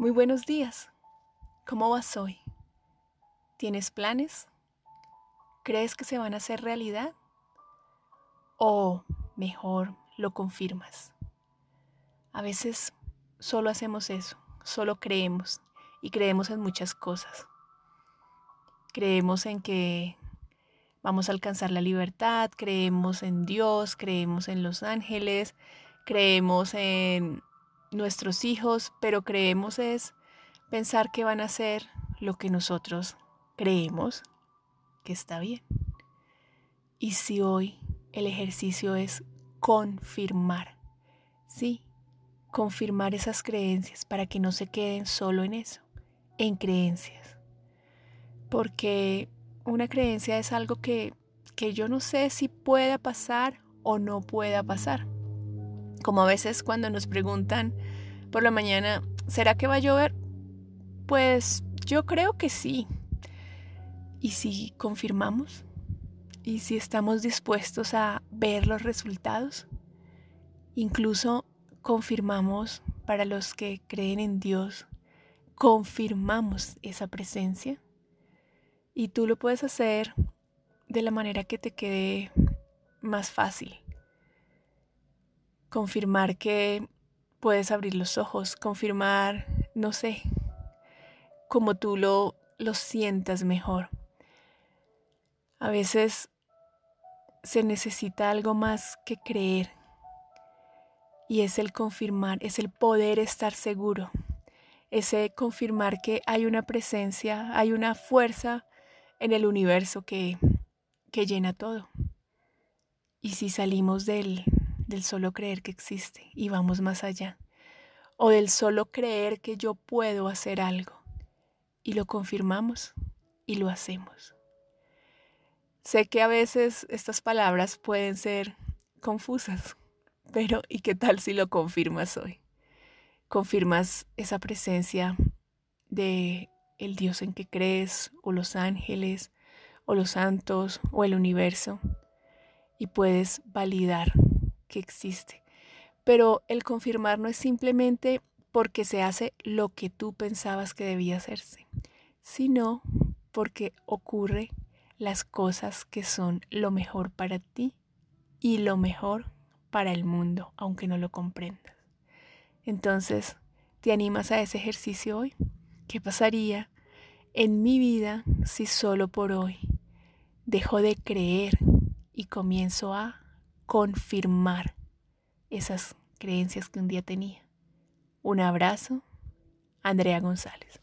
Muy buenos días. ¿Cómo vas hoy? ¿Tienes planes? ¿Crees que se van a hacer realidad? O mejor, lo confirmas. A veces solo hacemos eso, solo creemos y creemos en muchas cosas. Creemos en que vamos a alcanzar la libertad, creemos en Dios, creemos en los ángeles, creemos en nuestros hijos, pero creemos es pensar que van a hacer lo que nosotros creemos que está bien. Y si hoy el ejercicio es confirmar, sí, confirmar esas creencias para que no se queden solo en eso, en creencias. Porque una creencia es algo que, que yo no sé si pueda pasar o no pueda pasar como a veces cuando nos preguntan por la mañana, ¿será que va a llover? Pues yo creo que sí. ¿Y si confirmamos? ¿Y si estamos dispuestos a ver los resultados? Incluso confirmamos para los que creen en Dios, confirmamos esa presencia. Y tú lo puedes hacer de la manera que te quede más fácil confirmar que puedes abrir los ojos, confirmar, no sé, como tú lo, lo sientas mejor. A veces se necesita algo más que creer y es el confirmar, es el poder estar seguro, ese confirmar que hay una presencia, hay una fuerza en el universo que, que llena todo. Y si salimos del, del solo creer que existe y vamos más allá, o del solo creer que yo puedo hacer algo y lo confirmamos y lo hacemos. Sé que a veces estas palabras pueden ser confusas, pero ¿y qué tal si lo confirmas hoy? Confirmas esa presencia de el Dios en que crees, o los ángeles, o los santos, o el universo, y puedes validar que existe. Pero el confirmar no es simplemente porque se hace lo que tú pensabas que debía hacerse, sino porque ocurre las cosas que son lo mejor para ti y lo mejor para el mundo, aunque no lo comprendas. Entonces, ¿te animas a ese ejercicio hoy? ¿Qué pasaría en mi vida si solo por hoy dejo de creer y comienzo a confirmar esas creencias que un día tenía. Un abrazo, Andrea González.